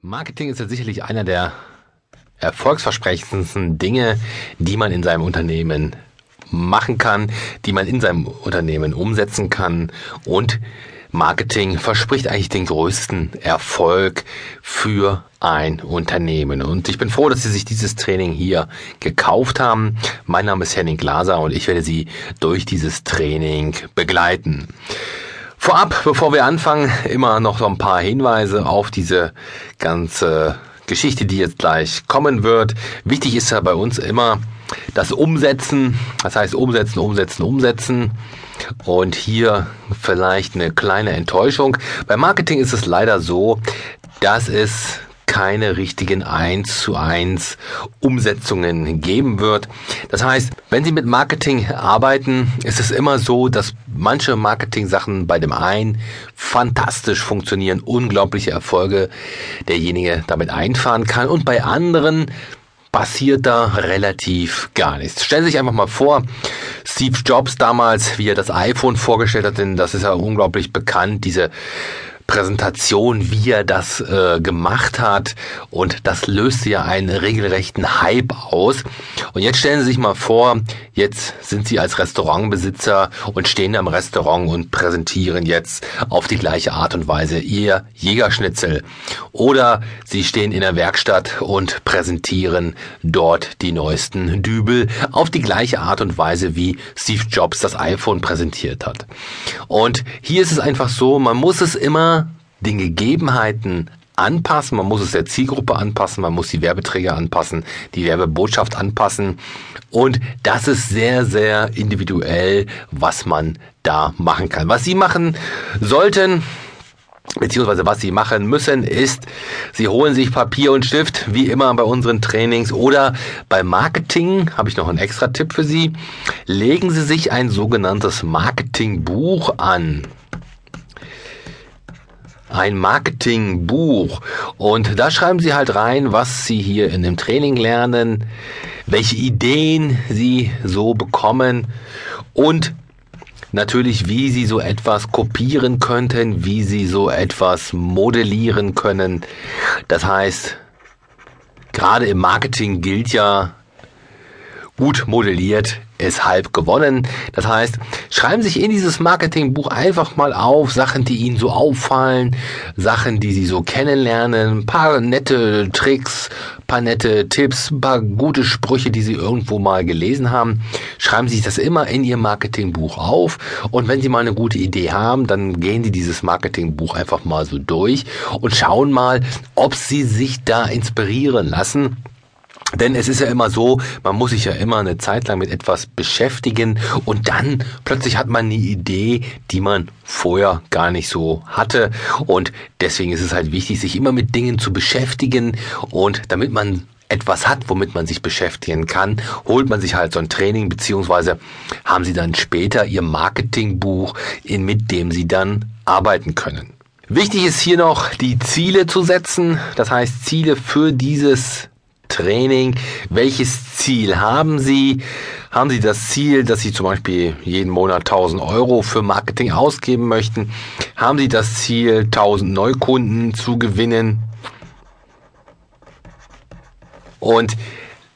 Marketing ist ja sicherlich einer der erfolgsversprechendsten Dinge, die man in seinem Unternehmen machen kann, die man in seinem Unternehmen umsetzen kann und Marketing verspricht eigentlich den größten Erfolg für ein Unternehmen. Und ich bin froh, dass Sie sich dieses Training hier gekauft haben. Mein Name ist Henning Glaser und ich werde Sie durch dieses Training begleiten. Vorab, bevor wir anfangen, immer noch so ein paar Hinweise auf diese ganze Geschichte, die jetzt gleich kommen wird. Wichtig ist ja bei uns immer das Umsetzen. Das heißt umsetzen, umsetzen, umsetzen. Und hier vielleicht eine kleine Enttäuschung. Beim Marketing ist es leider so, dass es keine richtigen 1 zu 1 Umsetzungen geben wird. Das heißt, wenn Sie mit Marketing arbeiten, ist es immer so, dass manche Marketing-Sachen bei dem einen fantastisch funktionieren, unglaubliche Erfolge derjenige damit einfahren kann und bei anderen passiert da relativ gar nichts. Stellen Sie sich einfach mal vor, Steve Jobs damals, wie er das iPhone vorgestellt hat, denn das ist ja unglaublich bekannt, diese Präsentation, wie er das äh, gemacht hat. Und das löste ja einen regelrechten Hype aus. Und jetzt stellen Sie sich mal vor, jetzt sind Sie als Restaurantbesitzer und stehen am Restaurant und präsentieren jetzt auf die gleiche Art und Weise Ihr Jägerschnitzel. Oder Sie stehen in der Werkstatt und präsentieren dort die neuesten Dübel auf die gleiche Art und Weise, wie Steve Jobs das iPhone präsentiert hat. Und hier ist es einfach so, man muss es immer den Gegebenheiten anpassen, man muss es der Zielgruppe anpassen, man muss die Werbeträger anpassen, die Werbebotschaft anpassen. Und das ist sehr, sehr individuell, was man da machen kann. Was Sie machen sollten, beziehungsweise was Sie machen müssen, ist, Sie holen sich Papier und Stift, wie immer bei unseren Trainings oder beim Marketing, habe ich noch einen extra Tipp für Sie, legen Sie sich ein sogenanntes Marketingbuch an ein Marketingbuch. Und da schreiben Sie halt rein, was Sie hier in dem Training lernen, welche Ideen Sie so bekommen und natürlich, wie Sie so etwas kopieren könnten, wie Sie so etwas modellieren können. Das heißt, gerade im Marketing gilt ja, gut modelliert ist halb gewonnen. Das heißt, schreiben sich in dieses Marketingbuch einfach mal auf Sachen, die Ihnen so auffallen, Sachen, die Sie so kennenlernen, ein paar nette Tricks, paar nette Tipps, paar gute Sprüche, die Sie irgendwo mal gelesen haben. Schreiben Sie sich das immer in Ihr Marketingbuch auf und wenn Sie mal eine gute Idee haben, dann gehen Sie dieses Marketingbuch einfach mal so durch und schauen mal, ob Sie sich da inspirieren lassen denn es ist ja immer so, man muss sich ja immer eine Zeit lang mit etwas beschäftigen und dann plötzlich hat man eine Idee, die man vorher gar nicht so hatte. Und deswegen ist es halt wichtig, sich immer mit Dingen zu beschäftigen und damit man etwas hat, womit man sich beschäftigen kann, holt man sich halt so ein Training, beziehungsweise haben sie dann später ihr Marketingbuch, mit dem sie dann arbeiten können. Wichtig ist hier noch, die Ziele zu setzen. Das heißt, Ziele für dieses Training. Welches Ziel haben Sie? Haben Sie das Ziel, dass Sie zum Beispiel jeden Monat 1000 Euro für Marketing ausgeben möchten? Haben Sie das Ziel, 1000 Neukunden zu gewinnen? Und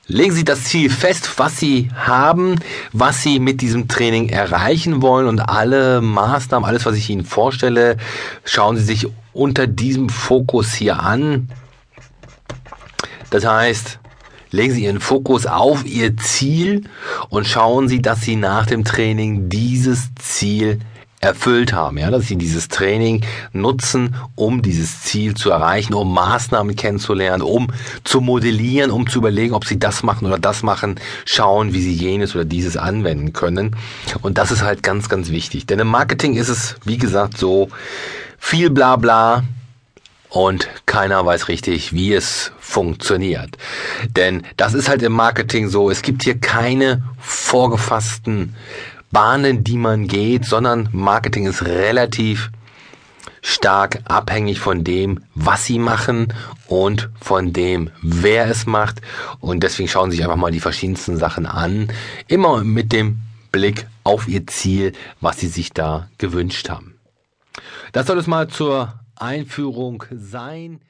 legen Sie das Ziel fest, was Sie haben, was Sie mit diesem Training erreichen wollen und alle Maßnahmen, alles, was ich Ihnen vorstelle, schauen Sie sich unter diesem Fokus hier an. Das heißt, legen Sie Ihren Fokus auf Ihr Ziel und schauen Sie, dass Sie nach dem Training dieses Ziel erfüllt haben, ja, dass sie dieses Training nutzen, um dieses Ziel zu erreichen, um Maßnahmen kennenzulernen, um zu modellieren, um zu überlegen, ob sie das machen oder das machen, schauen, wie sie jenes oder dieses anwenden können. Und das ist halt ganz, ganz wichtig. Denn im Marketing ist es, wie gesagt, so viel Blabla, und keiner weiß richtig, wie es funktioniert. Denn das ist halt im Marketing so, es gibt hier keine vorgefassten Bahnen, die man geht, sondern Marketing ist relativ stark abhängig von dem, was sie machen und von dem, wer es macht. Und deswegen schauen Sie sich einfach mal die verschiedensten Sachen an. Immer mit dem Blick auf Ihr Ziel, was Sie sich da gewünscht haben. Das soll es mal zur Einführung sein.